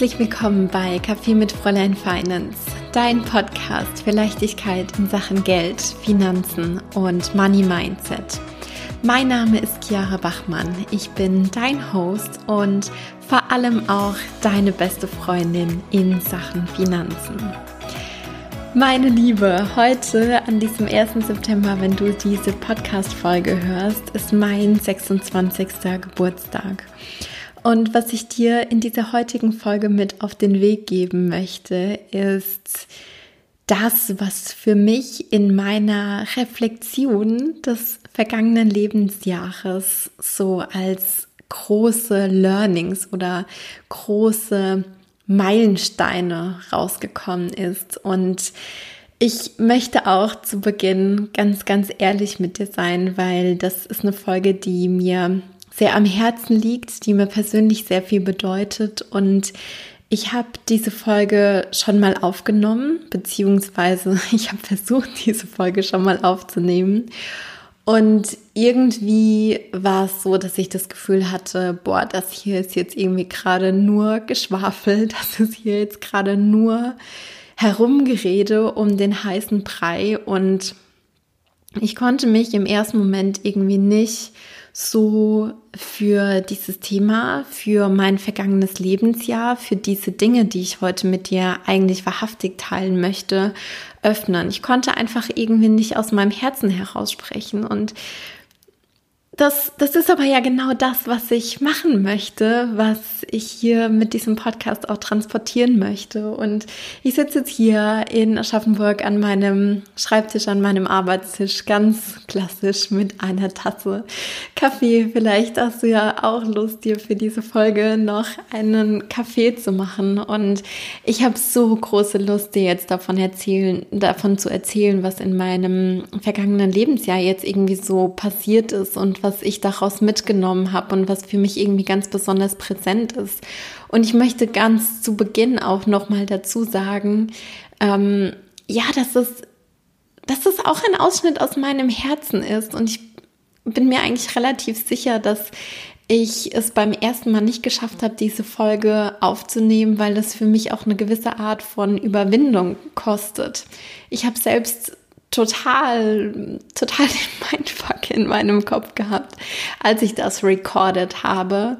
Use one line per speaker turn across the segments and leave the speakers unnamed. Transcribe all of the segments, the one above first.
Herzlich willkommen bei Kaffee mit Fräulein Finance, dein Podcast für Leichtigkeit in Sachen Geld, Finanzen und Money Mindset. Mein Name ist Chiara Bachmann. Ich bin dein Host und vor allem auch deine beste Freundin in Sachen Finanzen. Meine Liebe, heute an diesem 1. September, wenn du diese Podcast-Folge hörst, ist mein 26. Geburtstag. Und was ich dir in dieser heutigen Folge mit auf den Weg geben möchte, ist das, was für mich in meiner Reflexion des vergangenen Lebensjahres so als große Learnings oder große Meilensteine rausgekommen ist. Und ich möchte auch zu Beginn ganz, ganz ehrlich mit dir sein, weil das ist eine Folge, die mir sehr am Herzen liegt, die mir persönlich sehr viel bedeutet. Und ich habe diese Folge schon mal aufgenommen, beziehungsweise ich habe versucht, diese Folge schon mal aufzunehmen. Und irgendwie war es so, dass ich das Gefühl hatte, boah, das hier ist jetzt irgendwie gerade nur geschwafelt, das ist hier jetzt gerade nur Herumgerede um den heißen Brei und ich konnte mich im ersten Moment irgendwie nicht so für dieses Thema, für mein vergangenes Lebensjahr, für diese Dinge, die ich heute mit dir eigentlich wahrhaftig teilen möchte, öffnen. Ich konnte einfach irgendwie nicht aus meinem Herzen heraus sprechen und das, das ist aber ja genau das, was ich machen möchte, was ich hier mit diesem Podcast auch transportieren möchte. Und ich sitze jetzt hier in Aschaffenburg an meinem Schreibtisch, an meinem Arbeitstisch, ganz klassisch mit einer Tasse Kaffee. Vielleicht hast du ja auch Lust, dir für diese Folge noch einen Kaffee zu machen. Und ich habe so große Lust, dir jetzt davon erzählen, davon zu erzählen, was in meinem vergangenen Lebensjahr jetzt irgendwie so passiert ist und was ich daraus mitgenommen habe und was für mich irgendwie ganz besonders präsent ist. Und ich möchte ganz zu Beginn auch nochmal dazu sagen, ähm, ja, dass es, dass es auch ein Ausschnitt aus meinem Herzen ist. Und ich bin mir eigentlich relativ sicher, dass ich es beim ersten Mal nicht geschafft habe, diese Folge aufzunehmen, weil das für mich auch eine gewisse Art von Überwindung kostet. Ich habe selbst total, total den Mindfuck in meinem Kopf gehabt, als ich das recorded habe,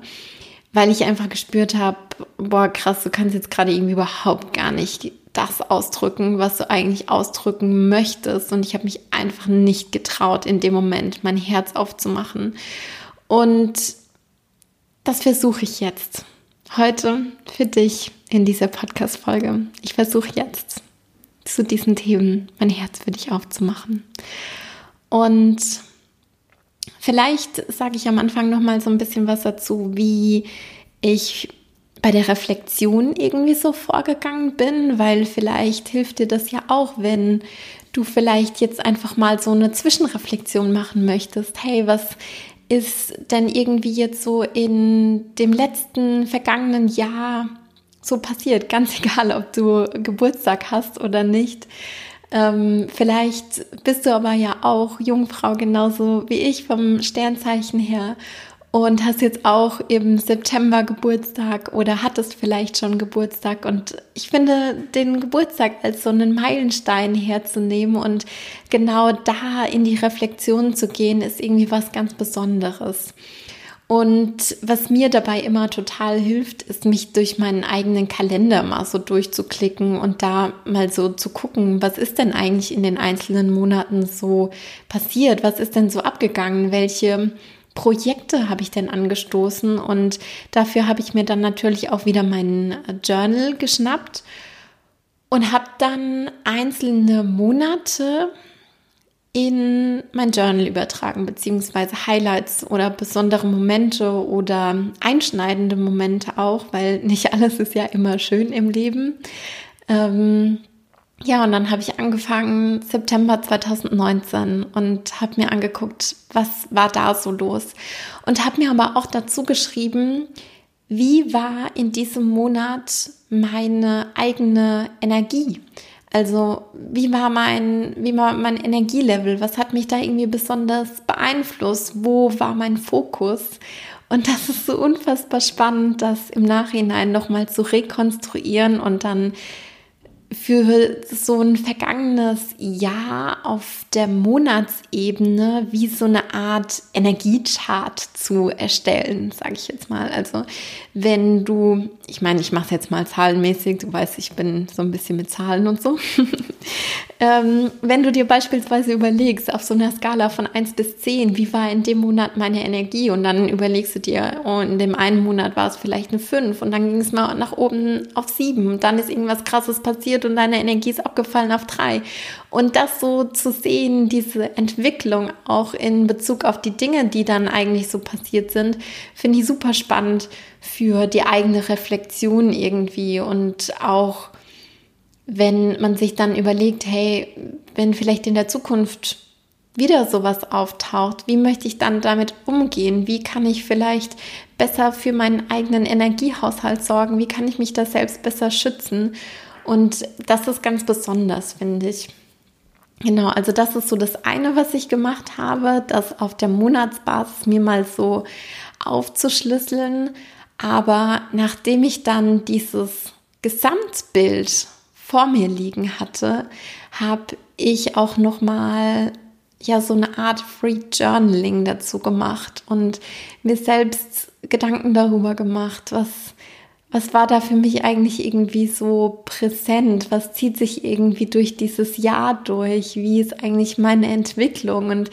weil ich einfach gespürt habe, boah, krass, du kannst jetzt gerade irgendwie überhaupt gar nicht das ausdrücken, was du eigentlich ausdrücken möchtest. Und ich habe mich einfach nicht getraut, in dem Moment mein Herz aufzumachen. Und das versuche ich jetzt. Heute für dich in dieser Podcast-Folge. Ich versuche jetzt zu diesen Themen mein Herz für dich aufzumachen. Und vielleicht sage ich am Anfang noch mal so ein bisschen was dazu, wie ich bei der Reflexion irgendwie so vorgegangen bin, weil vielleicht hilft dir das ja auch, wenn du vielleicht jetzt einfach mal so eine Zwischenreflexion machen möchtest. Hey, was ist denn irgendwie jetzt so in dem letzten vergangenen Jahr so passiert, ganz egal, ob du Geburtstag hast oder nicht. Ähm, vielleicht bist du aber ja auch Jungfrau genauso wie ich vom Sternzeichen her und hast jetzt auch im September Geburtstag oder hattest vielleicht schon Geburtstag. Und ich finde, den Geburtstag als so einen Meilenstein herzunehmen und genau da in die Reflexion zu gehen, ist irgendwie was ganz Besonderes. Und was mir dabei immer total hilft, ist mich durch meinen eigenen Kalender mal so durchzuklicken und da mal so zu gucken, was ist denn eigentlich in den einzelnen Monaten so passiert? Was ist denn so abgegangen? Welche Projekte habe ich denn angestoßen? Und dafür habe ich mir dann natürlich auch wieder meinen Journal geschnappt und habe dann einzelne Monate in mein Journal übertragen, beziehungsweise Highlights oder besondere Momente oder einschneidende Momente auch, weil nicht alles ist ja immer schön im Leben. Ähm, ja, und dann habe ich angefangen September 2019 und habe mir angeguckt, was war da so los. Und habe mir aber auch dazu geschrieben, wie war in diesem Monat meine eigene Energie? Also wie war mein, wie war mein Energielevel? Was hat mich da irgendwie besonders beeinflusst? Wo war mein Fokus? Und das ist so unfassbar spannend, das im Nachhinein nochmal zu rekonstruieren und dann für so ein vergangenes Jahr auf der Monatsebene wie so eine Art Energiechart zu erstellen, sage ich jetzt mal. Also wenn du, ich meine, ich mache es jetzt mal zahlenmäßig, du weißt, ich bin so ein bisschen mit Zahlen und so. ähm, wenn du dir beispielsweise überlegst, auf so einer Skala von 1 bis 10, wie war in dem Monat meine Energie? Und dann überlegst du dir, oh, in dem einen Monat war es vielleicht eine 5 und dann ging es mal nach oben auf 7 und dann ist irgendwas krasses passiert und deine Energie ist abgefallen auf 3. Und das so zu sehen, diese Entwicklung auch in Bezug auf die Dinge, die dann eigentlich so passiert sind, finde ich super spannend für die eigene Reflexion irgendwie und auch wenn man sich dann überlegt, hey, wenn vielleicht in der Zukunft wieder sowas auftaucht, wie möchte ich dann damit umgehen? Wie kann ich vielleicht besser für meinen eigenen Energiehaushalt sorgen? Wie kann ich mich da selbst besser schützen? Und das ist ganz besonders, finde ich. Genau, also das ist so das eine, was ich gemacht habe, das auf der Monatsbasis mir mal so aufzuschlüsseln. Aber nachdem ich dann dieses Gesamtbild vor mir liegen hatte, habe ich auch noch mal ja so eine Art Free Journaling dazu gemacht und mir selbst Gedanken darüber gemacht, was was war da für mich eigentlich irgendwie so präsent? Was zieht sich irgendwie durch dieses Jahr durch? Wie ist eigentlich meine Entwicklung? Und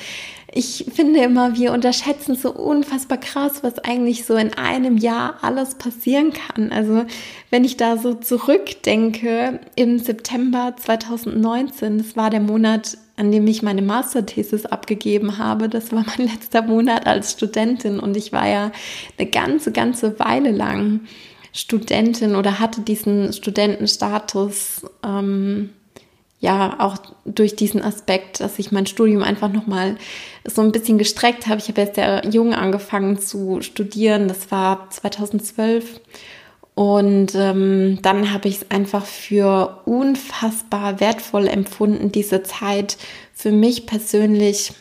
ich finde immer, wir unterschätzen so unfassbar krass, was eigentlich so in einem Jahr alles passieren kann. Also wenn ich da so zurückdenke, im September 2019, das war der Monat, an dem ich meine Masterthesis abgegeben habe. Das war mein letzter Monat als Studentin und ich war ja eine ganze, ganze Weile lang Studentin oder hatte diesen Studentenstatus, ähm, ja, auch durch diesen Aspekt, dass ich mein Studium einfach nochmal so ein bisschen gestreckt habe. Ich habe jetzt sehr jung angefangen zu studieren, das war 2012. Und ähm, dann habe ich es einfach für unfassbar wertvoll empfunden, diese Zeit für mich persönlich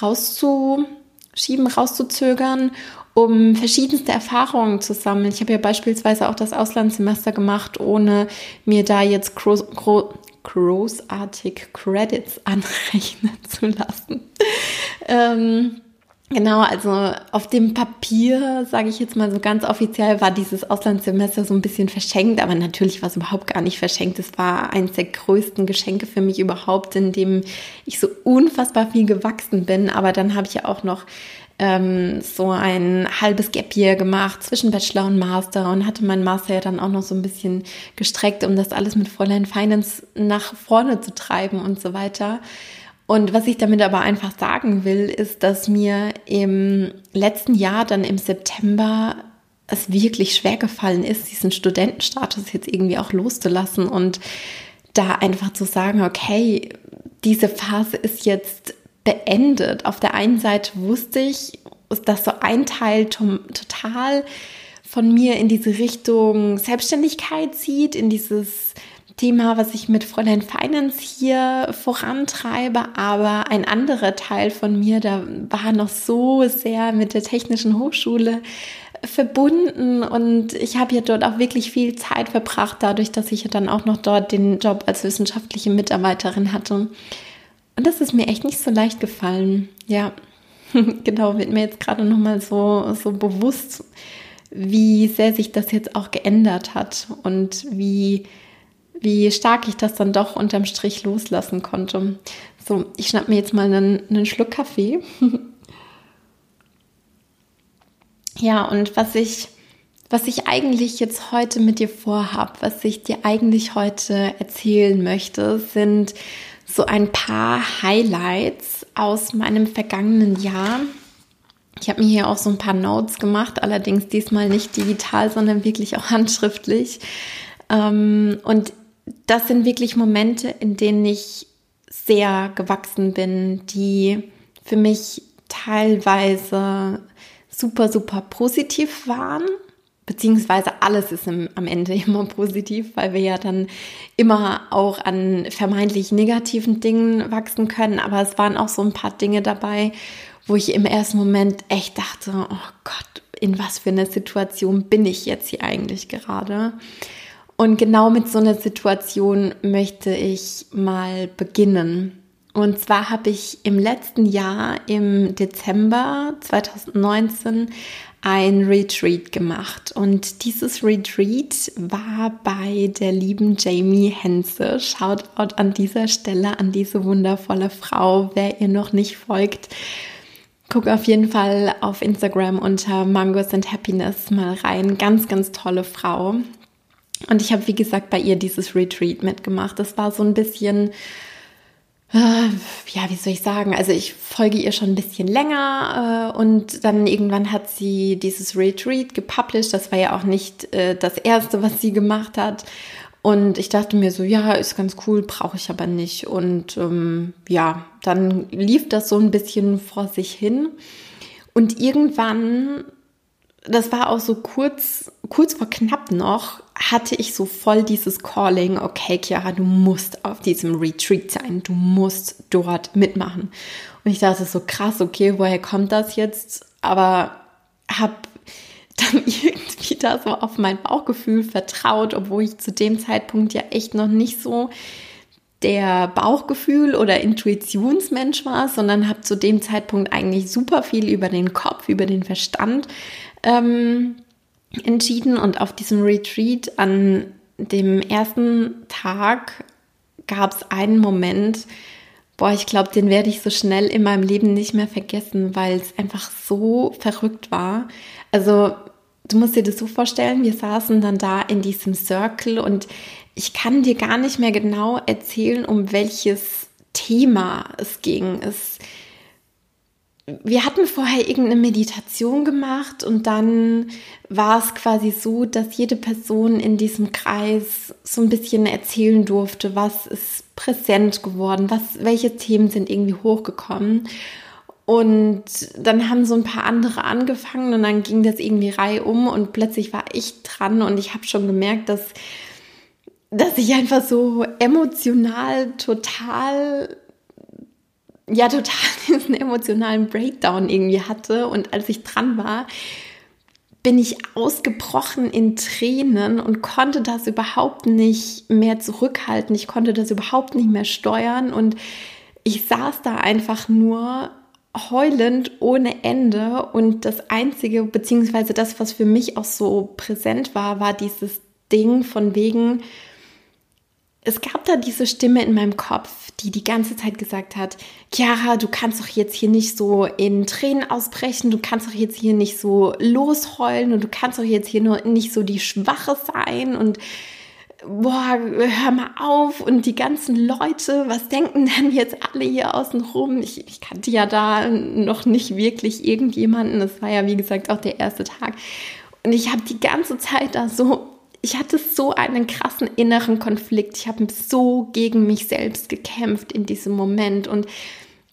rauszuschieben, rauszuzögern um verschiedenste Erfahrungen zu sammeln. Ich habe ja beispielsweise auch das Auslandssemester gemacht, ohne mir da jetzt groß, großartig Credits anrechnen zu lassen. ähm, Genau, also auf dem Papier, sage ich jetzt mal so ganz offiziell, war dieses Auslandssemester so ein bisschen verschenkt, aber natürlich war es überhaupt gar nicht verschenkt. Es war eines der größten Geschenke für mich überhaupt, in dem ich so unfassbar viel gewachsen bin. Aber dann habe ich ja auch noch ähm, so ein halbes Gap Year gemacht zwischen Bachelor und Master und hatte meinen Master ja dann auch noch so ein bisschen gestreckt, um das alles mit Fräulein Finance nach vorne zu treiben und so weiter. Und was ich damit aber einfach sagen will, ist, dass mir im letzten Jahr dann im September es wirklich schwer gefallen ist, diesen Studentenstatus jetzt irgendwie auch loszulassen und da einfach zu sagen, okay, diese Phase ist jetzt beendet. Auf der einen Seite wusste ich, dass so ein Teil total von mir in diese Richtung Selbstständigkeit zieht, in dieses Thema, was ich mit Fräulein Finance hier vorantreibe, aber ein anderer Teil von mir, da war noch so sehr mit der Technischen Hochschule verbunden und ich habe ja dort auch wirklich viel Zeit verbracht, dadurch, dass ich ja dann auch noch dort den Job als wissenschaftliche Mitarbeiterin hatte. Und das ist mir echt nicht so leicht gefallen. Ja, genau, wird mir jetzt gerade nochmal so, so bewusst, wie sehr sich das jetzt auch geändert hat und wie, wie stark ich das dann doch unterm Strich loslassen konnte. So, ich schnapp mir jetzt mal einen, einen Schluck Kaffee. ja, und was ich, was ich eigentlich jetzt heute mit dir vorhab, was ich dir eigentlich heute erzählen möchte, sind so ein paar Highlights aus meinem vergangenen Jahr. Ich habe mir hier auch so ein paar Notes gemacht, allerdings diesmal nicht digital, sondern wirklich auch handschriftlich. Ähm, und das sind wirklich Momente, in denen ich sehr gewachsen bin, die für mich teilweise super, super positiv waren beziehungsweise alles ist im, am Ende immer positiv, weil wir ja dann immer auch an vermeintlich negativen Dingen wachsen können. Aber es waren auch so ein paar Dinge dabei, wo ich im ersten Moment echt dachte, oh Gott, in was für einer Situation bin ich jetzt hier eigentlich gerade. Und genau mit so einer Situation möchte ich mal beginnen. Und zwar habe ich im letzten Jahr, im Dezember 2019, ein Retreat gemacht. Und dieses Retreat war bei der lieben Jamie Henze. Shoutout an dieser Stelle an diese wundervolle Frau. Wer ihr noch nicht folgt, guck auf jeden Fall auf Instagram unter Mangos and Happiness mal rein. Ganz, ganz tolle Frau. Und ich habe, wie gesagt, bei ihr dieses Retreat mitgemacht. Das war so ein bisschen ja, wie soll ich sagen? Also ich folge ihr schon ein bisschen länger äh, und dann irgendwann hat sie dieses Retreat gepublished. Das war ja auch nicht äh, das erste, was sie gemacht hat. Und ich dachte mir so, ja, ist ganz cool, brauche ich aber nicht. Und ähm, ja, dann lief das so ein bisschen vor sich hin. Und irgendwann das war auch so kurz, kurz vor knapp noch, hatte ich so voll dieses Calling, okay, Chiara, du musst auf diesem Retreat sein, du musst dort mitmachen. Und ich dachte so krass, okay, woher kommt das jetzt? Aber habe dann irgendwie da so auf mein Bauchgefühl vertraut, obwohl ich zu dem Zeitpunkt ja echt noch nicht so der Bauchgefühl oder Intuitionsmensch war, sondern habe zu dem Zeitpunkt eigentlich super viel über den Kopf, über den Verstand ähm, entschieden und auf diesem Retreat an dem ersten Tag gab es einen Moment, boah, ich glaube, den werde ich so schnell in meinem Leben nicht mehr vergessen, weil es einfach so verrückt war. Also du musst dir das so vorstellen, wir saßen dann da in diesem Circle und ich kann dir gar nicht mehr genau erzählen, um welches Thema es ging. Es wir hatten vorher irgendeine Meditation gemacht und dann war es quasi so, dass jede Person in diesem Kreis so ein bisschen erzählen durfte, was ist präsent geworden, was, welche Themen sind irgendwie hochgekommen. Und dann haben so ein paar andere angefangen und dann ging das irgendwie reihum und plötzlich war ich dran und ich habe schon gemerkt, dass, dass ich einfach so emotional total ja total diesen emotionalen Breakdown irgendwie hatte. Und als ich dran war, bin ich ausgebrochen in Tränen und konnte das überhaupt nicht mehr zurückhalten. Ich konnte das überhaupt nicht mehr steuern und ich saß da einfach nur heulend ohne Ende und das einzige, beziehungsweise das, was für mich auch so präsent war, war dieses Ding von wegen, es gab da diese Stimme in meinem Kopf, die die ganze Zeit gesagt hat, Chiara, du kannst doch jetzt hier nicht so in Tränen ausbrechen, du kannst doch jetzt hier nicht so losheulen und du kannst doch jetzt hier nur nicht so die Schwache sein und boah, hör mal auf. Und die ganzen Leute, was denken denn jetzt alle hier außen rum? Ich, ich kannte ja da noch nicht wirklich irgendjemanden, das war ja wie gesagt auch der erste Tag. Und ich habe die ganze Zeit da so ich hatte so einen krassen inneren Konflikt. Ich habe so gegen mich selbst gekämpft in diesem Moment. Und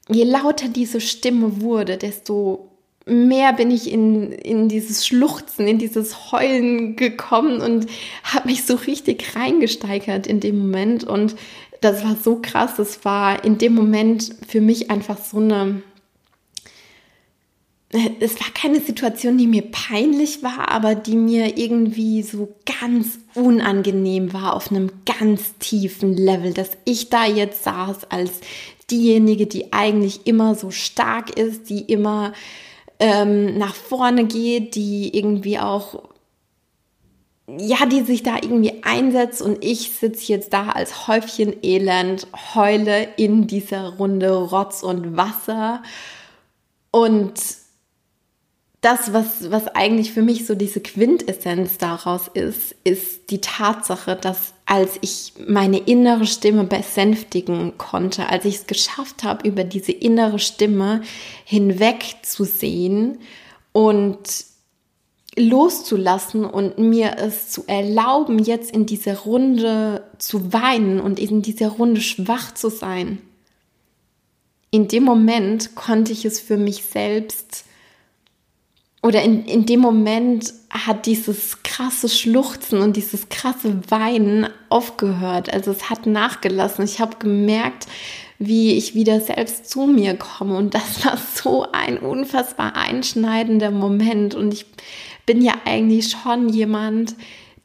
je lauter diese Stimme wurde, desto mehr bin ich in, in dieses Schluchzen, in dieses Heulen gekommen und habe mich so richtig reingesteigert in dem Moment. Und das war so krass. Das war in dem Moment für mich einfach so eine es war keine Situation, die mir peinlich war, aber die mir irgendwie so ganz unangenehm war auf einem ganz tiefen Level, dass ich da jetzt saß als diejenige, die eigentlich immer so stark ist, die immer ähm, nach vorne geht, die irgendwie auch ja, die sich da irgendwie einsetzt. Und ich sitze jetzt da als Häufchen Elend, heule in dieser Runde Rotz und Wasser. Und das, was, was eigentlich für mich so diese Quintessenz daraus ist, ist die Tatsache, dass als ich meine innere Stimme besänftigen konnte, als ich es geschafft habe, über diese innere Stimme hinweg zu sehen und loszulassen und mir es zu erlauben, jetzt in dieser Runde zu weinen und in dieser Runde schwach zu sein. In dem Moment konnte ich es für mich selbst oder in, in dem Moment hat dieses krasse Schluchzen und dieses krasse Weinen aufgehört. Also es hat nachgelassen. Ich habe gemerkt, wie ich wieder selbst zu mir komme. Und das war so ein unfassbar einschneidender Moment. Und ich bin ja eigentlich schon jemand,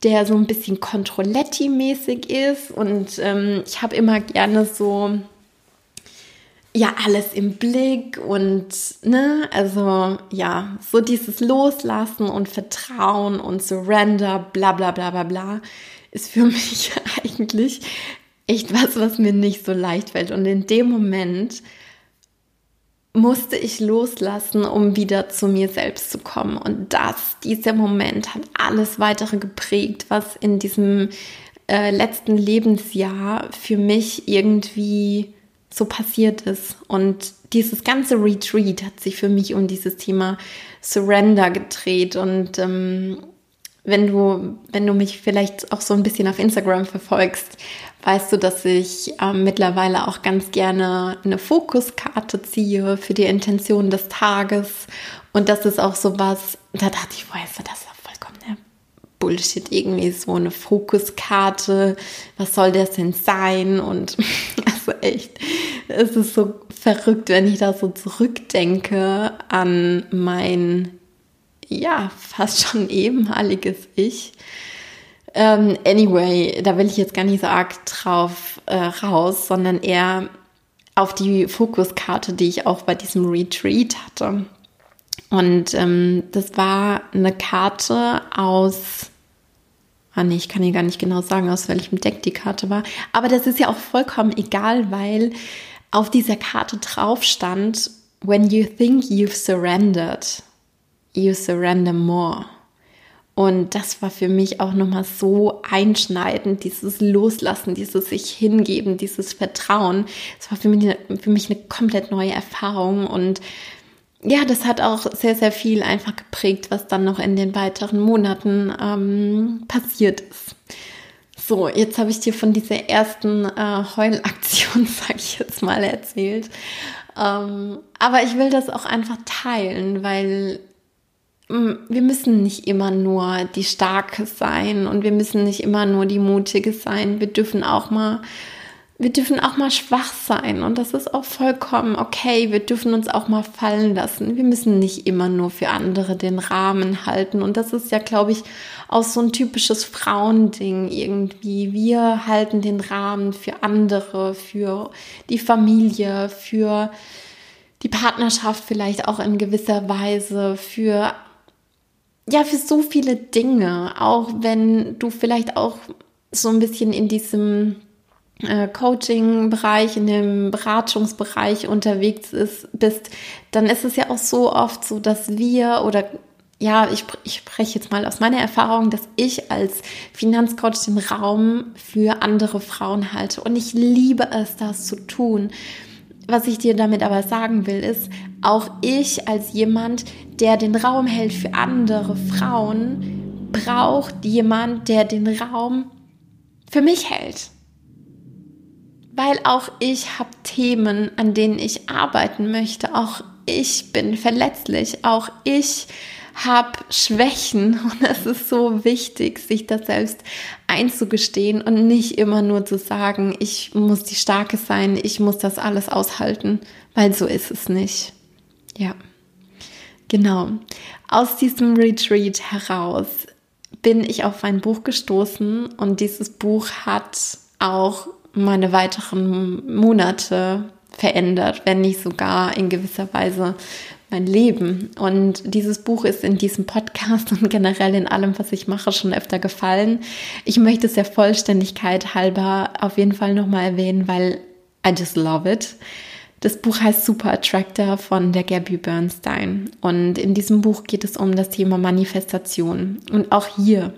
der so ein bisschen Controletti-mäßig ist. Und ähm, ich habe immer gerne so ja alles im Blick und ne, also ja, so dieses Loslassen und Vertrauen und Surrender, bla bla bla bla bla, ist für mich eigentlich echt was, was mir nicht so leicht fällt. Und in dem Moment musste ich loslassen, um wieder zu mir selbst zu kommen. Und das, dieser Moment hat alles weitere geprägt, was in diesem äh, letzten Lebensjahr für mich irgendwie so passiert ist. Und dieses ganze Retreat hat sich für mich um dieses Thema Surrender gedreht. Und ähm, wenn du, wenn du mich vielleicht auch so ein bisschen auf Instagram verfolgst, weißt du, dass ich ähm, mittlerweile auch ganz gerne eine Fokuskarte ziehe für die Intention des Tages. Und das ist auch so was, da dachte ich, woher ist das Bullshit, irgendwie so eine Fokuskarte. Was soll das denn sein? Und also echt, es ist so verrückt, wenn ich da so zurückdenke an mein, ja, fast schon ehemaliges Ich. Ähm, anyway, da will ich jetzt gar nicht so arg drauf äh, raus, sondern eher auf die Fokuskarte, die ich auch bei diesem Retreat hatte. Und ähm, das war eine Karte aus Ah nee, ich kann hier gar nicht genau sagen, aus welchem Deck die Karte war. Aber das ist ja auch vollkommen egal, weil auf dieser Karte drauf stand, when you think you've surrendered, you surrender more. Und das war für mich auch nochmal so einschneidend, dieses Loslassen, dieses sich hingeben, dieses Vertrauen. Das war für mich, für mich eine komplett neue Erfahrung und ja, das hat auch sehr, sehr viel einfach geprägt, was dann noch in den weiteren Monaten ähm, passiert ist. So, jetzt habe ich dir von dieser ersten äh, Heulaktion, sage ich jetzt mal, erzählt. Ähm, aber ich will das auch einfach teilen, weil mh, mm, wir müssen nicht immer nur die Starke sein und wir müssen nicht immer nur die Mutige sein. Wir dürfen auch mal wir dürfen auch mal schwach sein und das ist auch vollkommen okay. Wir dürfen uns auch mal fallen lassen. Wir müssen nicht immer nur für andere den Rahmen halten und das ist ja, glaube ich, auch so ein typisches Frauending irgendwie. Wir halten den Rahmen für andere, für die Familie, für die Partnerschaft vielleicht auch in gewisser Weise, für ja, für so viele Dinge, auch wenn du vielleicht auch so ein bisschen in diesem Coaching-Bereich, in dem Beratungsbereich unterwegs ist, bist, dann ist es ja auch so oft so, dass wir oder ja, ich, ich spreche jetzt mal aus meiner Erfahrung, dass ich als Finanzcoach den Raum für andere Frauen halte. Und ich liebe es, das zu tun. Was ich dir damit aber sagen will, ist, auch ich als jemand, der den Raum hält für andere Frauen, braucht jemand, der den Raum für mich hält weil auch ich habe Themen, an denen ich arbeiten möchte. Auch ich bin verletzlich. Auch ich habe Schwächen und es ist so wichtig, sich das selbst einzugestehen und nicht immer nur zu sagen, ich muss die Starke sein, ich muss das alles aushalten, weil so ist es nicht. Ja, genau. Aus diesem Retreat heraus bin ich auf ein Buch gestoßen und dieses Buch hat auch meine weiteren Monate verändert, wenn nicht sogar in gewisser Weise mein Leben. Und dieses Buch ist in diesem Podcast und generell in allem, was ich mache, schon öfter gefallen. Ich möchte es der Vollständigkeit halber auf jeden Fall nochmal erwähnen, weil I just love it. Das Buch heißt Super Attractor von der Gabby Bernstein. Und in diesem Buch geht es um das Thema Manifestation. Und auch hier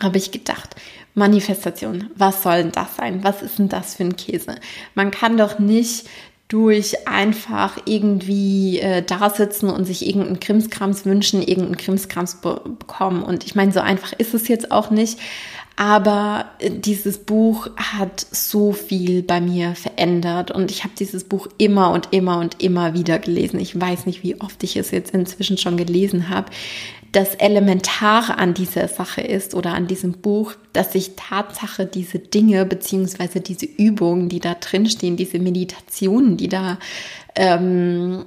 habe ich gedacht, Manifestation, was soll denn das sein? Was ist denn das für ein Käse? Man kann doch nicht durch einfach irgendwie äh, da sitzen und sich irgendeinen Krimskrams wünschen, irgendeinen Krimskrams be bekommen. Und ich meine, so einfach ist es jetzt auch nicht. Aber äh, dieses Buch hat so viel bei mir verändert und ich habe dieses Buch immer und immer und immer wieder gelesen. Ich weiß nicht, wie oft ich es jetzt inzwischen schon gelesen habe. Das Elementare an dieser Sache ist oder an diesem Buch, dass sich Tatsache diese Dinge beziehungsweise diese Übungen, die da drinstehen, diese Meditationen, die da, ähm,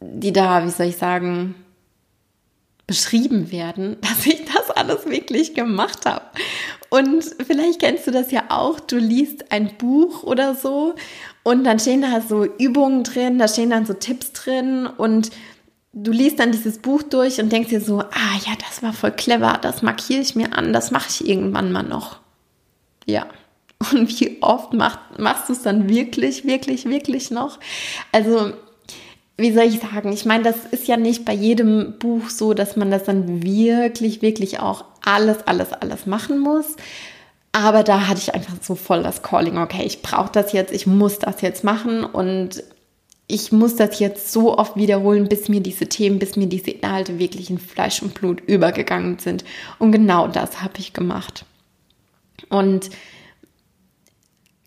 die da, wie soll ich sagen, beschrieben werden, dass ich das alles wirklich gemacht habe. Und vielleicht kennst du das ja auch, du liest ein Buch oder so und dann stehen da so Übungen drin, da stehen dann so Tipps drin und du liest dann dieses Buch durch und denkst dir so, ah ja, das war voll clever, das markiere ich mir an, das mache ich irgendwann mal noch. Ja. Und wie oft mach, machst du es dann wirklich, wirklich, wirklich noch? Also, wie soll ich sagen? Ich meine, das ist ja nicht bei jedem Buch so, dass man das dann wirklich, wirklich auch alles, alles, alles machen muss. Aber da hatte ich einfach so voll das Calling, okay, ich brauche das jetzt, ich muss das jetzt machen und ich muss das jetzt so oft wiederholen, bis mir diese Themen, bis mir diese Inhalte wirklich in Fleisch und Blut übergegangen sind. Und genau das habe ich gemacht. Und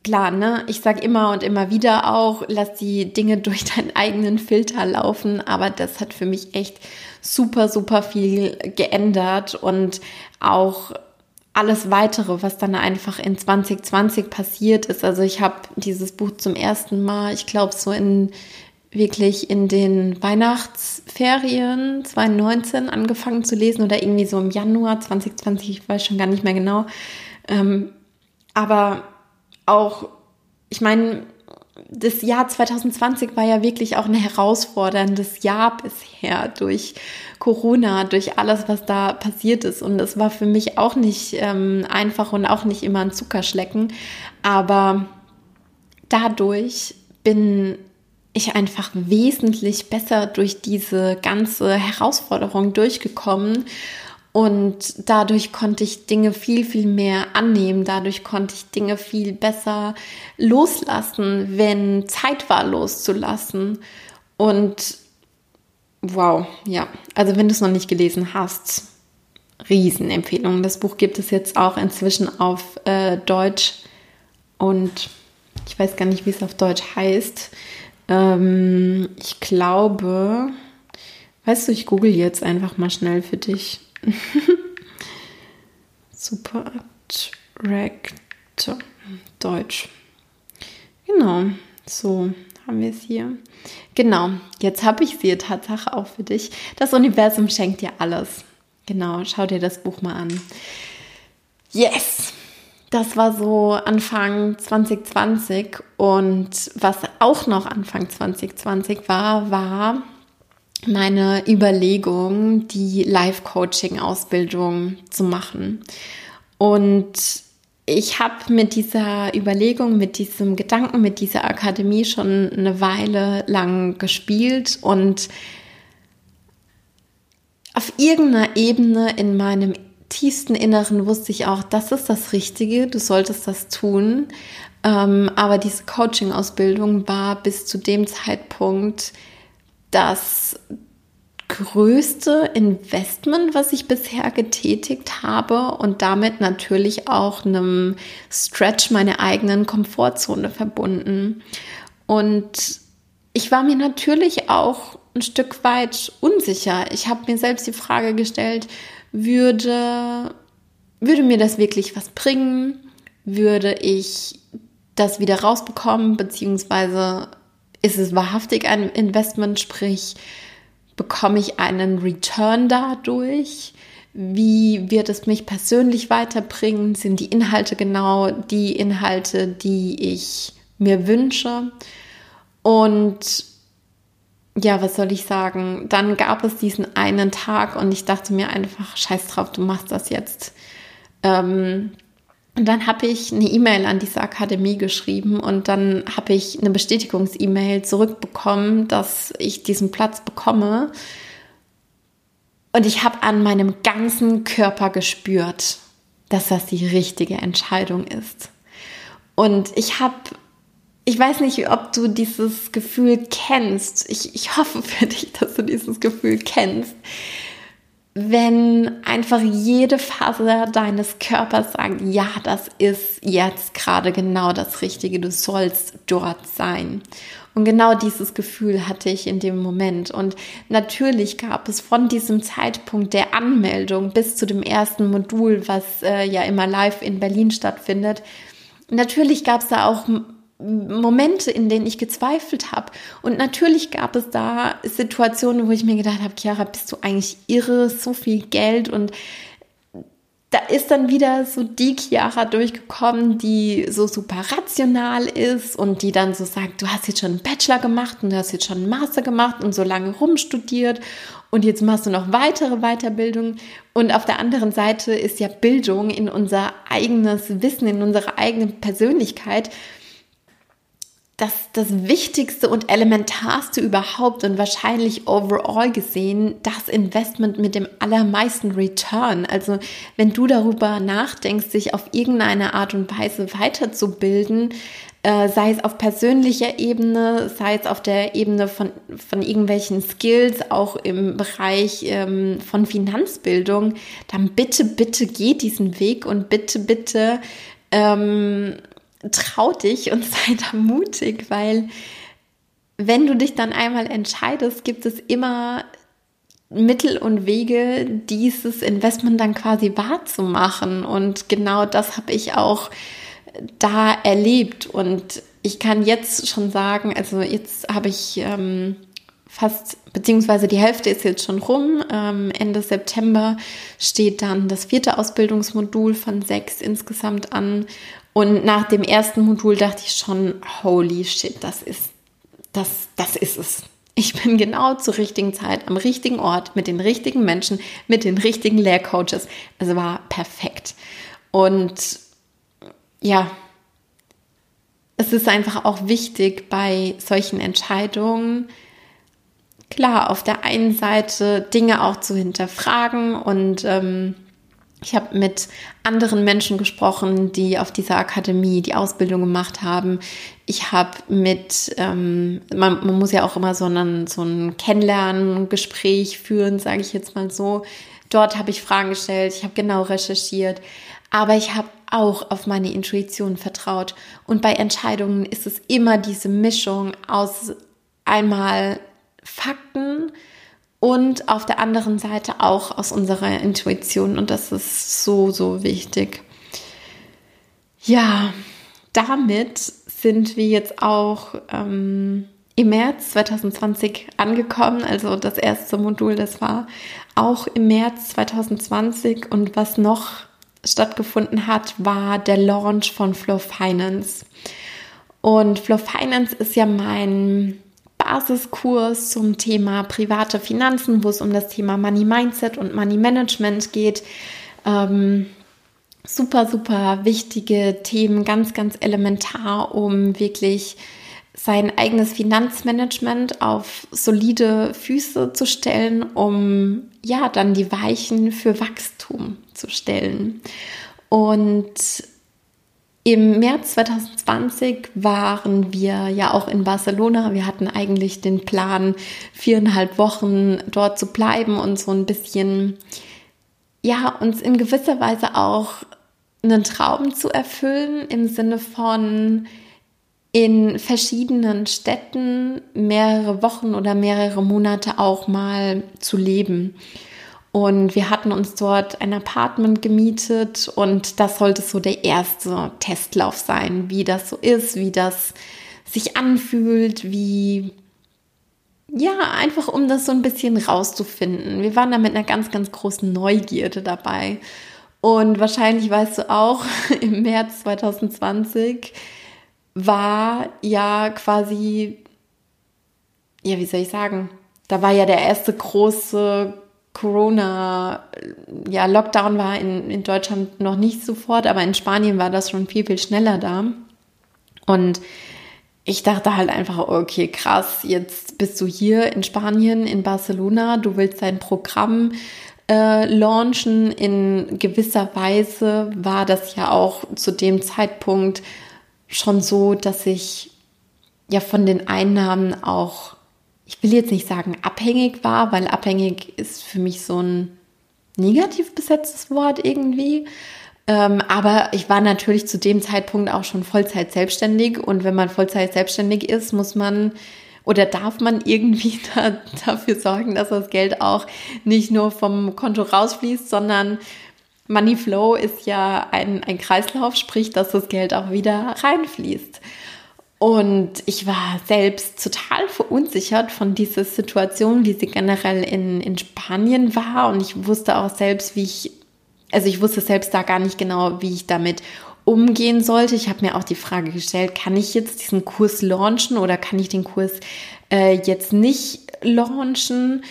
klar, ne, ich sage immer und immer wieder auch, lass die Dinge durch deinen eigenen Filter laufen, aber das hat für mich echt super, super viel geändert und auch alles weitere, was dann einfach in 2020 passiert ist. Also ich habe dieses Buch zum ersten Mal, ich glaube so in wirklich in den Weihnachtsferien 2019 angefangen zu lesen oder irgendwie so im Januar 2020, ich weiß schon gar nicht mehr genau. Ähm, aber auch, ich meine, das Jahr 2020 war ja wirklich auch ein herausforderndes Jahr bisher durch Corona, durch alles, was da passiert ist. Und es war für mich auch nicht ähm, einfach und auch nicht immer ein Zuckerschlecken. Aber dadurch bin ich einfach wesentlich besser durch diese ganze Herausforderung durchgekommen und dadurch konnte ich Dinge viel, viel mehr annehmen. Dadurch konnte ich Dinge viel besser loslassen, wenn Zeit war loszulassen. Und wow, ja. Also wenn du es noch nicht gelesen hast, Riesenempfehlung. Das Buch gibt es jetzt auch inzwischen auf äh, Deutsch. Und ich weiß gar nicht, wie es auf Deutsch heißt. Ähm, ich glaube, weißt du, ich google jetzt einfach mal schnell für dich. Super Attractor. Deutsch. Genau, so haben wir es hier. Genau, jetzt habe ich sie Tatsache auch für dich. Das Universum schenkt dir alles. Genau, schau dir das Buch mal an. Yes! Das war so Anfang 2020 und was auch noch Anfang 2020 war, war meine Überlegung, die Life-Coaching-Ausbildung zu machen. Und ich habe mit dieser Überlegung, mit diesem Gedanken, mit dieser Akademie schon eine Weile lang gespielt und auf irgendeiner Ebene in meinem tiefsten Inneren wusste ich auch, das ist das Richtige, du solltest das tun. Ähm, aber diese Coaching-Ausbildung war bis zu dem Zeitpunkt das größte Investment, was ich bisher getätigt habe und damit natürlich auch einem Stretch meiner eigenen Komfortzone verbunden. Und ich war mir natürlich auch ein Stück weit unsicher. Ich habe mir selbst die Frage gestellt, würde, würde mir das wirklich was bringen? Würde ich das wieder rausbekommen, beziehungsweise ist es wahrhaftig ein Investment, sprich, bekomme ich einen Return dadurch? Wie wird es mich persönlich weiterbringen? Sind die Inhalte genau die Inhalte, die ich mir wünsche? Und ja, was soll ich sagen? Dann gab es diesen einen Tag und ich dachte mir einfach, scheiß drauf, du machst das jetzt. Ähm, und dann habe ich eine E-Mail an diese Akademie geschrieben und dann habe ich eine Bestätigungs-E-Mail zurückbekommen, dass ich diesen Platz bekomme. Und ich habe an meinem ganzen Körper gespürt, dass das die richtige Entscheidung ist. Und ich habe, ich weiß nicht, ob du dieses Gefühl kennst. Ich, ich hoffe für dich, dass du dieses Gefühl kennst wenn einfach jede Faser deines Körpers sagt, ja, das ist jetzt gerade genau das Richtige, du sollst dort sein. Und genau dieses Gefühl hatte ich in dem Moment. Und natürlich gab es von diesem Zeitpunkt der Anmeldung bis zu dem ersten Modul, was äh, ja immer live in Berlin stattfindet, natürlich gab es da auch Momente, in denen ich gezweifelt habe. Und natürlich gab es da Situationen, wo ich mir gedacht habe, Chiara, bist du eigentlich irre, so viel Geld und da ist dann wieder so die Chiara durchgekommen, die so super rational ist und die dann so sagt, du hast jetzt schon einen Bachelor gemacht und du hast jetzt schon einen Master gemacht und so lange rumstudiert und jetzt machst du noch weitere Weiterbildung. Und auf der anderen Seite ist ja Bildung in unser eigenes Wissen, in unsere eigene Persönlichkeit das, das Wichtigste und Elementarste überhaupt und wahrscheinlich overall gesehen das Investment mit dem allermeisten Return. Also wenn du darüber nachdenkst, sich auf irgendeine Art und Weise weiterzubilden, äh, sei es auf persönlicher Ebene, sei es auf der Ebene von, von irgendwelchen Skills, auch im Bereich ähm, von Finanzbildung, dann bitte, bitte geh diesen Weg und bitte, bitte ähm, trau dich und sei da mutig, weil wenn du dich dann einmal entscheidest, gibt es immer Mittel und Wege, dieses Investment dann quasi wahrzumachen. Und genau das habe ich auch da erlebt. Und ich kann jetzt schon sagen, also jetzt habe ich ähm, fast, beziehungsweise die Hälfte ist jetzt schon rum. Ähm, Ende September steht dann das vierte Ausbildungsmodul von sechs insgesamt an. Und nach dem ersten Modul dachte ich schon, holy shit, das ist, das, das ist es. Ich bin genau zur richtigen Zeit am richtigen Ort mit den richtigen Menschen, mit den richtigen Lehrcoaches. Es war perfekt. Und ja, es ist einfach auch wichtig bei solchen Entscheidungen, klar, auf der einen Seite Dinge auch zu hinterfragen und ähm, ich habe mit anderen Menschen gesprochen, die auf dieser Akademie die Ausbildung gemacht haben. Ich habe mit, ähm, man, man, muss ja auch immer so ein, so ein Kennenlernen-Gespräch führen, sage ich jetzt mal so. Dort habe ich Fragen gestellt, ich habe genau recherchiert, aber ich habe auch auf meine Intuition vertraut. Und bei Entscheidungen ist es immer diese Mischung aus einmal Fakten, und auf der anderen Seite auch aus unserer Intuition. Und das ist so, so wichtig. Ja, damit sind wir jetzt auch ähm, im März 2020 angekommen. Also das erste Modul, das war auch im März 2020. Und was noch stattgefunden hat, war der Launch von Flow Finance. Und Flow Finance ist ja mein Basiskurs zum Thema private Finanzen, wo es um das Thema Money Mindset und Money Management geht. Ähm, super, super wichtige Themen, ganz, ganz elementar, um wirklich sein eigenes Finanzmanagement auf solide Füße zu stellen, um ja dann die Weichen für Wachstum zu stellen. Und im März 2020 waren wir ja auch in Barcelona. Wir hatten eigentlich den Plan, viereinhalb Wochen dort zu bleiben und so ein bisschen, ja, uns in gewisser Weise auch einen Traum zu erfüllen im Sinne von in verschiedenen Städten mehrere Wochen oder mehrere Monate auch mal zu leben. Und wir hatten uns dort ein Apartment gemietet und das sollte so der erste Testlauf sein, wie das so ist, wie das sich anfühlt, wie ja, einfach um das so ein bisschen rauszufinden. Wir waren da mit einer ganz, ganz großen Neugierde dabei. Und wahrscheinlich weißt du auch, im März 2020 war ja quasi, ja, wie soll ich sagen, da war ja der erste große Corona, ja, Lockdown war in, in Deutschland noch nicht sofort, aber in Spanien war das schon viel, viel schneller da. Und ich dachte halt einfach, okay, krass, jetzt bist du hier in Spanien, in Barcelona, du willst dein Programm äh, launchen. In gewisser Weise war das ja auch zu dem Zeitpunkt schon so, dass ich ja von den Einnahmen auch ich will jetzt nicht sagen abhängig war, weil abhängig ist für mich so ein negativ besetztes Wort irgendwie. Ähm, aber ich war natürlich zu dem Zeitpunkt auch schon Vollzeit selbstständig und wenn man Vollzeit selbstständig ist, muss man oder darf man irgendwie da, dafür sorgen, dass das Geld auch nicht nur vom Konto rausfließt, sondern Money Flow ist ja ein, ein Kreislauf, sprich, dass das Geld auch wieder reinfließt. Und ich war selbst total verunsichert von dieser Situation, wie sie generell in, in Spanien war. Und ich wusste auch selbst, wie ich, also ich wusste selbst da gar nicht genau, wie ich damit umgehen sollte. Ich habe mir auch die Frage gestellt, kann ich jetzt diesen Kurs launchen oder kann ich den Kurs äh, jetzt nicht launchen?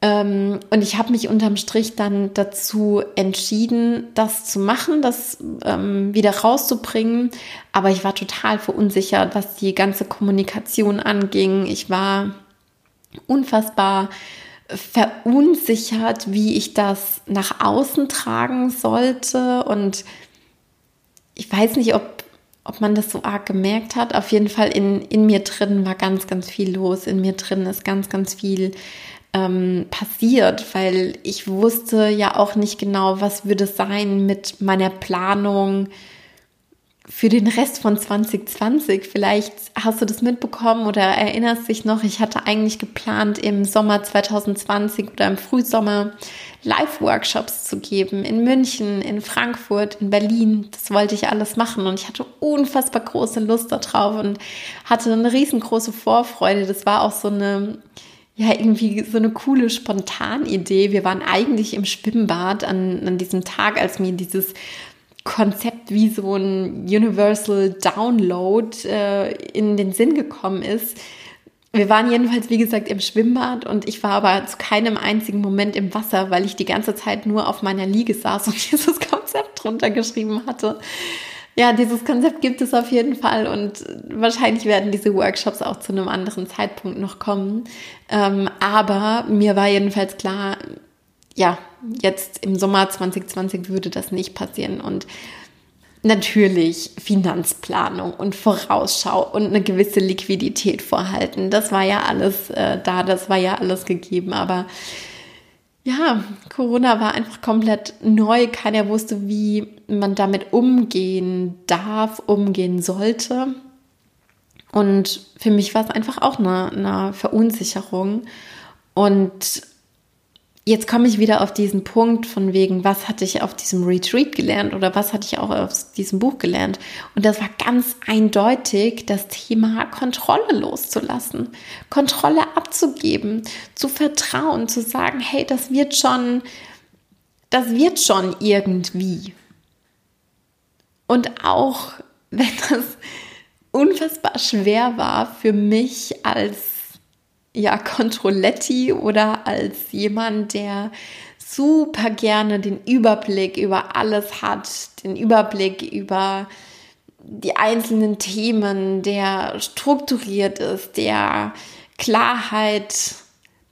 Ähm, und ich habe mich unterm Strich dann dazu entschieden, das zu machen, das ähm, wieder rauszubringen. Aber ich war total verunsichert, was die ganze Kommunikation anging. Ich war unfassbar verunsichert, wie ich das nach außen tragen sollte. Und ich weiß nicht, ob, ob man das so arg gemerkt hat. Auf jeden Fall in, in mir drin war ganz, ganz viel los. In mir drin ist ganz, ganz viel ähm, passiert, weil ich wusste ja auch nicht genau, was würde sein mit meiner Planung für den Rest von 2020. Vielleicht hast du das mitbekommen oder erinnerst dich noch, ich hatte eigentlich geplant, im Sommer 2020 oder im Frühsommer Live-Workshops zu geben in München, in Frankfurt, in Berlin. Das wollte ich alles machen und ich hatte unfassbar große Lust darauf und hatte eine riesengroße Vorfreude. Das war auch so eine ja, irgendwie so eine coole Spontanidee. Wir waren eigentlich im Schwimmbad an, an diesem Tag, als mir dieses Konzept wie so ein Universal Download äh, in den Sinn gekommen ist. Wir waren jedenfalls, wie gesagt, im Schwimmbad und ich war aber zu keinem einzigen Moment im Wasser, weil ich die ganze Zeit nur auf meiner Liege saß und dieses Konzept drunter geschrieben hatte ja, dieses Konzept gibt es auf jeden Fall und wahrscheinlich werden diese Workshops auch zu einem anderen Zeitpunkt noch kommen. Ähm, aber mir war jedenfalls klar, ja, jetzt im Sommer 2020 würde das nicht passieren und natürlich Finanzplanung und Vorausschau und eine gewisse Liquidität vorhalten. Das war ja alles äh, da, das war ja alles gegeben, aber ja, Corona war einfach komplett neu. Keiner wusste, wie man damit umgehen darf, umgehen sollte. Und für mich war es einfach auch eine, eine Verunsicherung. Und jetzt komme ich wieder auf diesen Punkt von wegen, was hatte ich auf diesem Retreat gelernt oder was hatte ich auch aus diesem Buch gelernt. Und das war ganz eindeutig das Thema Kontrolle loszulassen, Kontrolle abzugeben, zu vertrauen, zu sagen, hey, das wird schon, das wird schon irgendwie. Und auch wenn das unfassbar schwer war für mich als ja, Controletti oder als jemand, der super gerne den Überblick über alles hat, den Überblick über die einzelnen Themen, der strukturiert ist, der Klarheit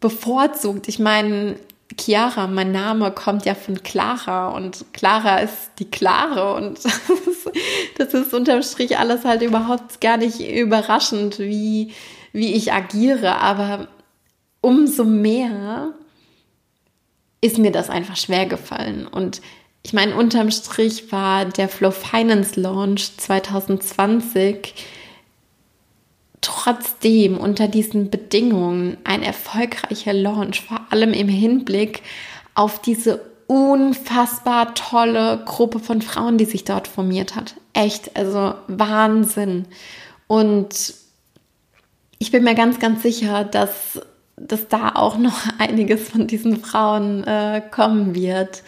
bevorzugt. Ich meine, Chiara, mein Name kommt ja von Clara und Clara ist die Klare und das ist, das ist unterm Strich alles halt überhaupt gar nicht überraschend, wie, wie ich agiere, aber umso mehr ist mir das einfach schwer gefallen. Und ich meine, unterm Strich war der Flow Finance Launch 2020 trotzdem unter diesen Bedingungen ein erfolgreicher Launch, vor allem im Hinblick auf diese unfassbar tolle Gruppe von Frauen, die sich dort formiert hat. Echt, also Wahnsinn. Und ich bin mir ganz, ganz sicher, dass, dass da auch noch einiges von diesen Frauen äh, kommen wird.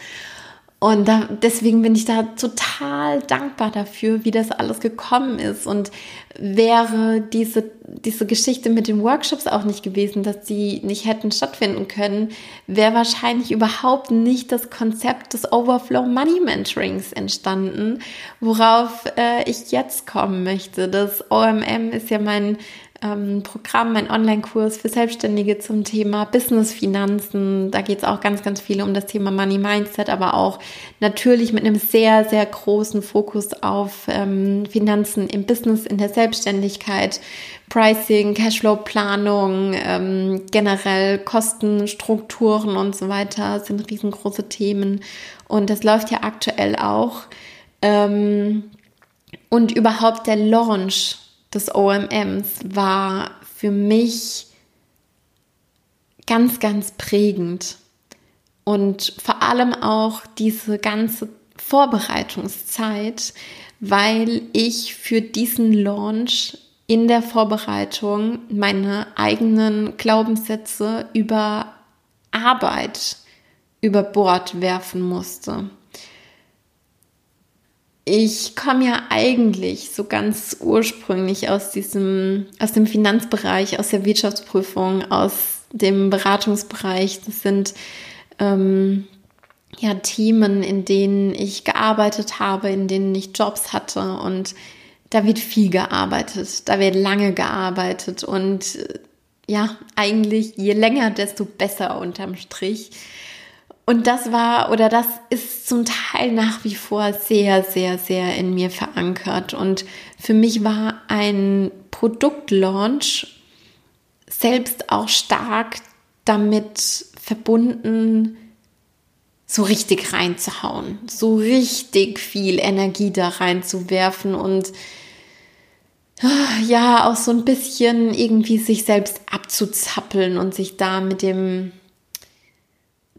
Und da, deswegen bin ich da total dankbar dafür, wie das alles gekommen ist. Und wäre diese, diese Geschichte mit den Workshops auch nicht gewesen, dass die nicht hätten stattfinden können, wäre wahrscheinlich überhaupt nicht das Konzept des Overflow Money Mentorings entstanden, worauf äh, ich jetzt kommen möchte. Das OMM ist ja mein ähm, Programm, mein Online-Kurs für Selbstständige zum Thema Business-Finanzen. Da geht es auch ganz, ganz viel um das Thema Money Mindset, aber auch natürlich mit einem sehr, sehr großen Fokus auf ähm, Finanzen im Business, in der Selbstständigkeit, Pricing, Cashflow-Planung, ähm, generell Kostenstrukturen und so weiter sind riesengroße Themen. Und das läuft ja aktuell auch. Ähm, und überhaupt der Launch des OMMs war für mich ganz, ganz prägend. Und vor allem auch diese ganze Vorbereitungszeit, weil ich für diesen Launch in der Vorbereitung meine eigenen Glaubenssätze über Arbeit über Bord werfen musste. Ich komme ja eigentlich so ganz ursprünglich aus diesem, aus dem Finanzbereich, aus der Wirtschaftsprüfung, aus dem Beratungsbereich. Das sind ähm, ja Themen, in denen ich gearbeitet habe, in denen ich Jobs hatte und da wird viel gearbeitet, da wird lange gearbeitet und äh, ja, eigentlich je länger, desto besser unterm Strich. Und das war oder das ist zum Teil nach wie vor sehr, sehr, sehr in mir verankert. Und für mich war ein Produktlaunch selbst auch stark damit verbunden, so richtig reinzuhauen, so richtig viel Energie da reinzuwerfen und ah, ja, auch so ein bisschen irgendwie sich selbst abzuzappeln und sich da mit dem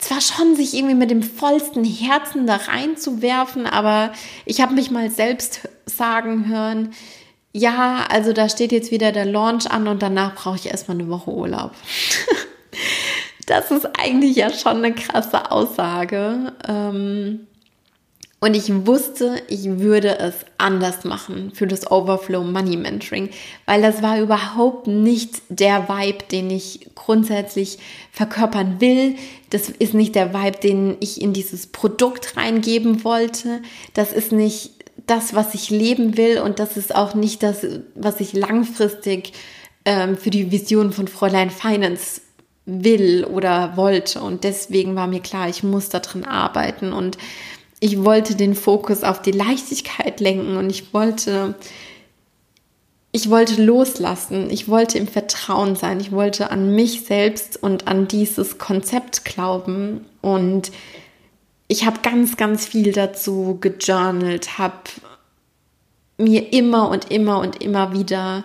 zwar schon sich irgendwie mit dem vollsten Herzen da reinzuwerfen, aber ich habe mich mal selbst sagen hören, ja, also da steht jetzt wieder der Launch an und danach brauche ich erstmal eine Woche Urlaub. das ist eigentlich ja schon eine krasse Aussage. Ähm, und ich wusste, ich würde es anders machen für das Overflow Money Mentoring, weil das war überhaupt nicht der Vibe, den ich grundsätzlich verkörpern will. Das ist nicht der Vibe, den ich in dieses Produkt reingeben wollte. Das ist nicht das, was ich leben will und das ist auch nicht das, was ich langfristig ähm, für die Vision von Fräulein Finance will oder wollte. Und deswegen war mir klar, ich muss da drin arbeiten und ich wollte den Fokus auf die Leichtigkeit lenken und ich wollte, ich wollte loslassen. Ich wollte im Vertrauen sein. Ich wollte an mich selbst und an dieses Konzept glauben. Und ich habe ganz, ganz viel dazu gejournalt, habe mir immer und immer und immer wieder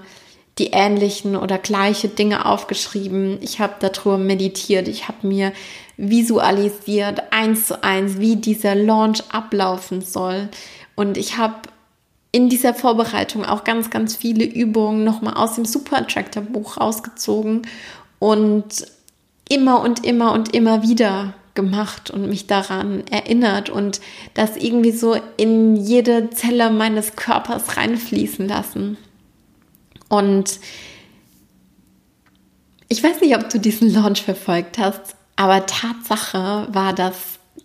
die ähnlichen oder gleiche Dinge aufgeschrieben. Ich habe darüber meditiert. Ich habe mir visualisiert, eins zu eins, wie dieser Launch ablaufen soll. Und ich habe in dieser Vorbereitung auch ganz, ganz viele Übungen nochmal aus dem Super Attractor Buch rausgezogen und immer und immer und immer wieder gemacht und mich daran erinnert und das irgendwie so in jede Zelle meines Körpers reinfließen lassen. Und ich weiß nicht, ob du diesen Launch verfolgt hast, aber Tatsache war das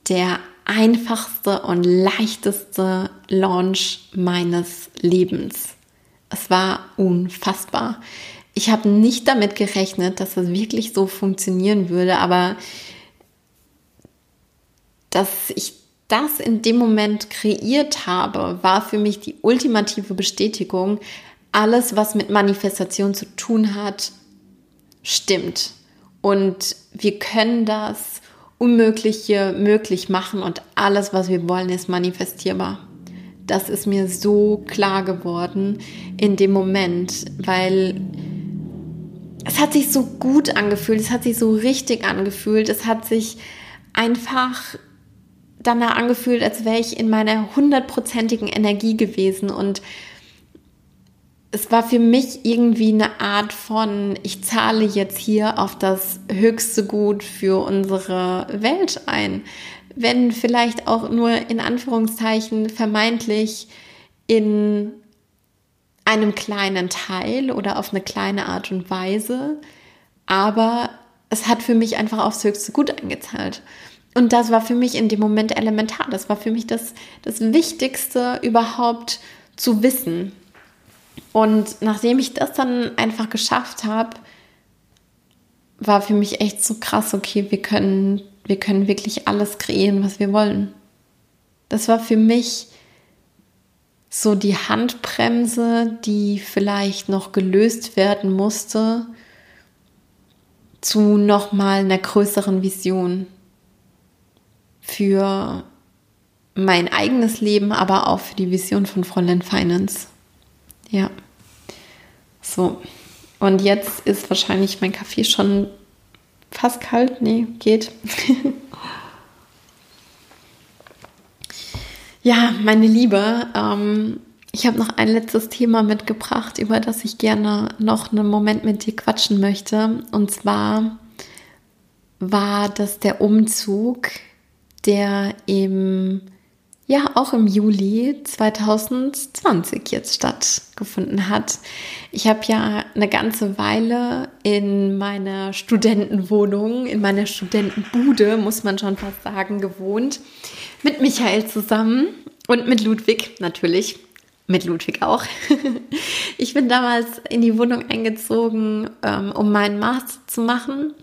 der einfachste und leichteste Launch meines Lebens. Es war unfassbar. Ich habe nicht damit gerechnet, dass es wirklich so funktionieren würde, aber dass ich das in dem Moment kreiert habe, war für mich die ultimative Bestätigung, alles, was mit Manifestation zu tun hat, stimmt. Und wir können das Unmögliche möglich machen und alles, was wir wollen, ist manifestierbar. Das ist mir so klar geworden in dem Moment, weil es hat sich so gut angefühlt, es hat sich so richtig angefühlt, es hat sich einfach danach angefühlt, als wäre ich in meiner hundertprozentigen Energie gewesen und es war für mich irgendwie eine Art von, ich zahle jetzt hier auf das höchste Gut für unsere Welt ein. Wenn vielleicht auch nur in Anführungszeichen vermeintlich in einem kleinen Teil oder auf eine kleine Art und Weise. Aber es hat für mich einfach aufs höchste Gut eingezahlt. Und das war für mich in dem Moment elementar. Das war für mich das, das Wichtigste überhaupt zu wissen. Und nachdem ich das dann einfach geschafft habe, war für mich echt so krass, okay, wir können, wir können wirklich alles kreieren, was wir wollen. Das war für mich so die Handbremse, die vielleicht noch gelöst werden musste zu nochmal einer größeren Vision für mein eigenes Leben, aber auch für die Vision von Fräulein Finance. Ja. So. Und jetzt ist wahrscheinlich mein Kaffee schon fast kalt. Nee, geht. ja, meine Liebe, ähm, ich habe noch ein letztes Thema mitgebracht, über das ich gerne noch einen Moment mit dir quatschen möchte. Und zwar war das der Umzug, der im ja auch im Juli 2020 jetzt stattgefunden hat. Ich habe ja eine ganze Weile in meiner Studentenwohnung, in meiner Studentenbude, muss man schon fast sagen, gewohnt. Mit Michael zusammen und mit Ludwig natürlich. Mit Ludwig auch. Ich bin damals in die Wohnung eingezogen, ähm, um meinen Master zu machen.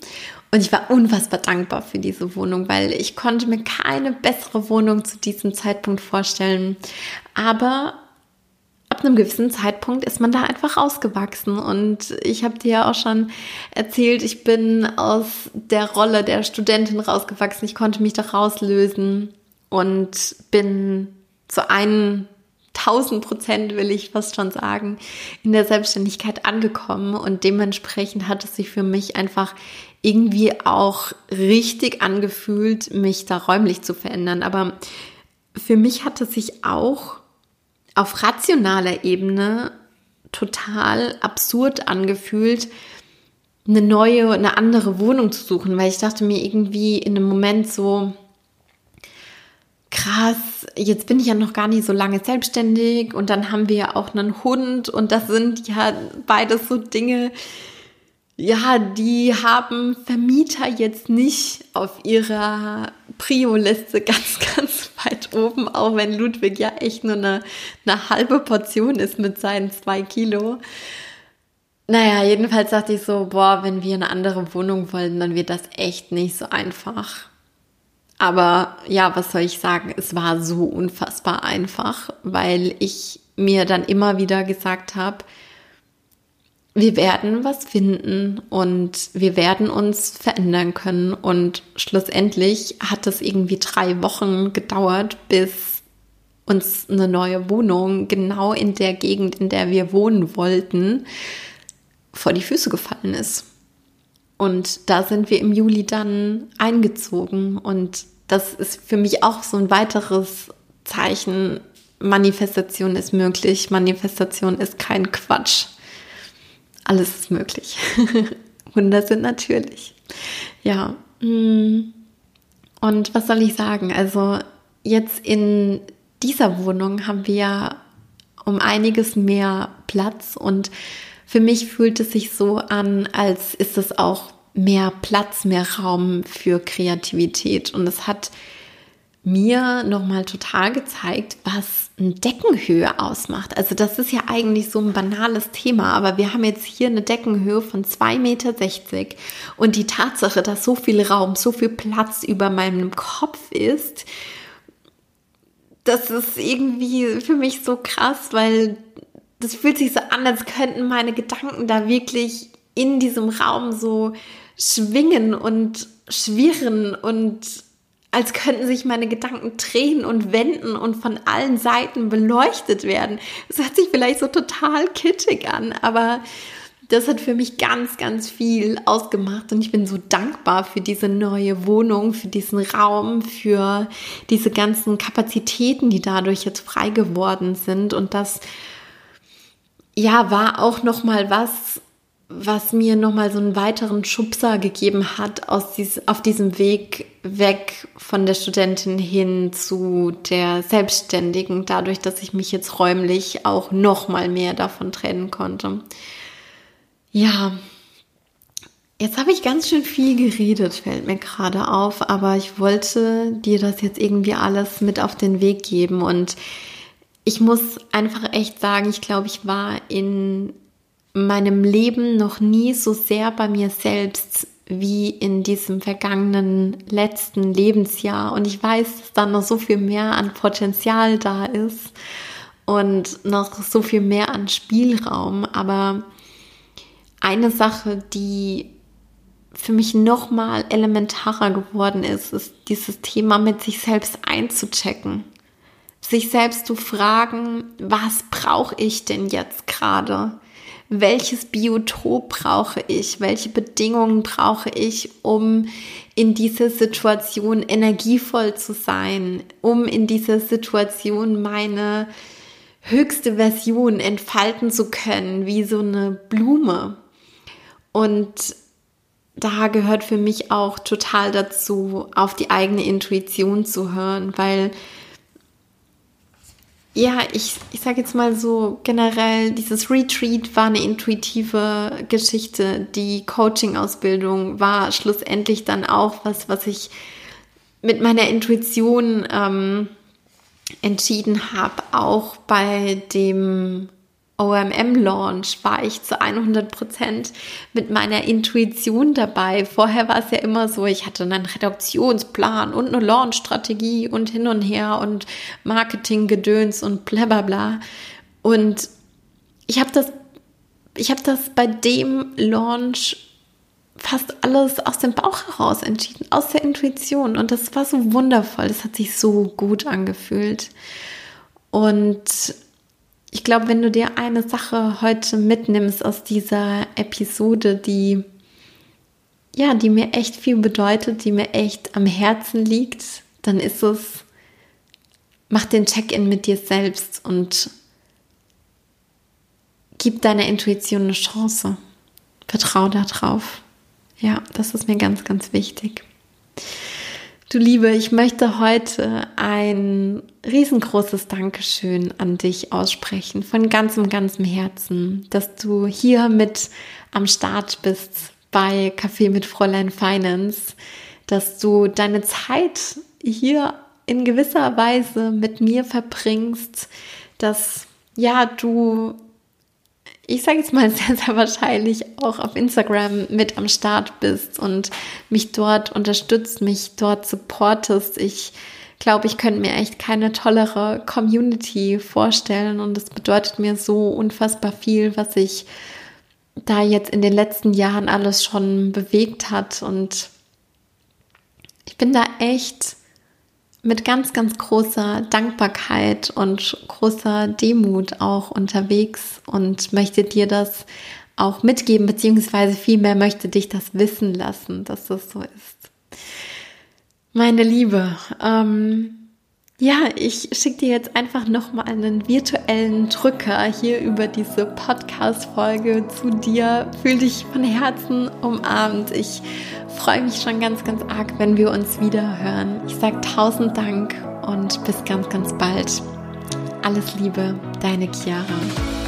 Und ich war unfassbar dankbar für diese Wohnung, weil ich konnte mir keine bessere Wohnung zu diesem Zeitpunkt vorstellen. Aber ab einem gewissen Zeitpunkt ist man da einfach ausgewachsen. Und ich habe dir ja auch schon erzählt, ich bin aus der Rolle der Studentin rausgewachsen. Ich konnte mich da rauslösen und bin zu einem 1000 Prozent will ich fast schon sagen, in der Selbstständigkeit angekommen und dementsprechend hat es sich für mich einfach irgendwie auch richtig angefühlt, mich da räumlich zu verändern. Aber für mich hat es sich auch auf rationaler Ebene total absurd angefühlt, eine neue, eine andere Wohnung zu suchen, weil ich dachte mir irgendwie in einem Moment so, krass, jetzt bin ich ja noch gar nicht so lange selbstständig und dann haben wir ja auch einen Hund und das sind ja beides so Dinge, ja, die haben Vermieter jetzt nicht auf ihrer Prio-Liste ganz, ganz weit oben, auch wenn Ludwig ja echt nur eine, eine halbe Portion ist mit seinen zwei Kilo. Naja, jedenfalls dachte ich so, boah, wenn wir eine andere Wohnung wollen, dann wird das echt nicht so einfach. Aber ja, was soll ich sagen? Es war so unfassbar einfach, weil ich mir dann immer wieder gesagt habe, wir werden was finden und wir werden uns verändern können. Und schlussendlich hat es irgendwie drei Wochen gedauert, bis uns eine neue Wohnung genau in der Gegend, in der wir wohnen wollten, vor die Füße gefallen ist. Und da sind wir im Juli dann eingezogen und das ist für mich auch so ein weiteres Zeichen. Manifestation ist möglich. Manifestation ist kein Quatsch. Alles ist möglich. Wunder sind natürlich. Ja. Mm. Und was soll ich sagen? Also jetzt in dieser Wohnung haben wir um einiges mehr Platz und für mich fühlt es sich so an, als ist es auch mehr Platz, mehr Raum für Kreativität. Und es hat mir nochmal total gezeigt, was eine Deckenhöhe ausmacht. Also das ist ja eigentlich so ein banales Thema, aber wir haben jetzt hier eine Deckenhöhe von 2,60 Meter und die Tatsache, dass so viel Raum, so viel Platz über meinem Kopf ist, das ist irgendwie für mich so krass, weil das fühlt sich so an, als könnten meine Gedanken da wirklich in diesem Raum so schwingen und schwirren und als könnten sich meine Gedanken drehen und wenden und von allen Seiten beleuchtet werden. Es hört sich vielleicht so total kitschig an, aber das hat für mich ganz, ganz viel ausgemacht und ich bin so dankbar für diese neue Wohnung, für diesen Raum, für diese ganzen Kapazitäten, die dadurch jetzt frei geworden sind und das ja war auch noch mal was was mir nochmal so einen weiteren Schubser gegeben hat aus dies, auf diesem Weg weg von der Studentin hin zu der Selbstständigen, dadurch, dass ich mich jetzt räumlich auch nochmal mehr davon trennen konnte. Ja, jetzt habe ich ganz schön viel geredet, fällt mir gerade auf, aber ich wollte dir das jetzt irgendwie alles mit auf den Weg geben und ich muss einfach echt sagen, ich glaube, ich war in meinem Leben noch nie so sehr bei mir selbst wie in diesem vergangenen letzten Lebensjahr. Und ich weiß, dass da noch so viel mehr an Potenzial da ist und noch so viel mehr an Spielraum. Aber eine Sache, die für mich noch mal elementarer geworden ist, ist dieses Thema mit sich selbst einzuchecken sich selbst zu fragen, was brauche ich denn jetzt gerade? Welches Biotop brauche ich? Welche Bedingungen brauche ich, um in dieser Situation energievoll zu sein, um in dieser Situation meine höchste Version entfalten zu können, wie so eine Blume. Und da gehört für mich auch total dazu, auf die eigene Intuition zu hören, weil ja, ich, ich sage jetzt mal so generell, dieses Retreat war eine intuitive Geschichte. Die Coaching-Ausbildung war schlussendlich dann auch was, was ich mit meiner Intuition ähm, entschieden habe. Auch bei dem OMM-Launch war ich zu 100 Prozent mit meiner Intuition dabei. Vorher war es ja immer so, ich hatte einen Redaktionsplan und eine Launch-Strategie und hin und her und Marketing-Gedöns und bla bla bla. Und ich habe das, ich habe das bei dem Launch fast alles aus dem Bauch heraus entschieden, aus der Intuition. Und das war so wundervoll. Das hat sich so gut angefühlt. Und ich glaube, wenn du dir eine Sache heute mitnimmst aus dieser Episode, die ja, die mir echt viel bedeutet, die mir echt am Herzen liegt, dann ist es, mach den Check-in mit dir selbst und gib deiner Intuition eine Chance. Vertrau darauf. Ja, das ist mir ganz, ganz wichtig. Du Liebe, ich möchte heute ein riesengroßes Dankeschön an dich aussprechen, von ganzem, ganzem Herzen, dass du hier mit am Start bist bei Café mit Fräulein Finance, dass du deine Zeit hier in gewisser Weise mit mir verbringst, dass ja, du ich sage jetzt mal sehr, sehr wahrscheinlich auch auf Instagram mit am Start bist und mich dort unterstützt, mich dort supportest. Ich glaube, ich könnte mir echt keine tollere Community vorstellen und es bedeutet mir so unfassbar viel, was sich da jetzt in den letzten Jahren alles schon bewegt hat und ich bin da echt mit ganz, ganz großer Dankbarkeit und großer Demut auch unterwegs und möchte dir das auch mitgeben, beziehungsweise vielmehr möchte dich das wissen lassen, dass das so ist. Meine Liebe, ähm, ja, ich schicke dir jetzt einfach nochmal einen virtuellen Drücker hier über diese Podcast-Folge zu dir. Fühl dich von Herzen umarmt. Ich freue mich schon ganz, ganz arg, wenn wir uns wieder hören. Ich sage tausend Dank und bis ganz, ganz bald. Alles Liebe, deine Chiara.